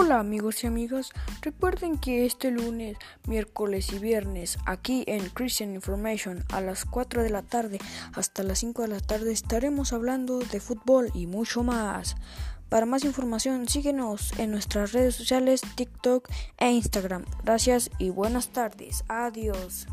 Hola amigos y amigas, recuerden que este lunes, miércoles y viernes aquí en Christian Information a las 4 de la tarde hasta las 5 de la tarde estaremos hablando de fútbol y mucho más. Para más información síguenos en nuestras redes sociales TikTok e Instagram. Gracias y buenas tardes. Adiós.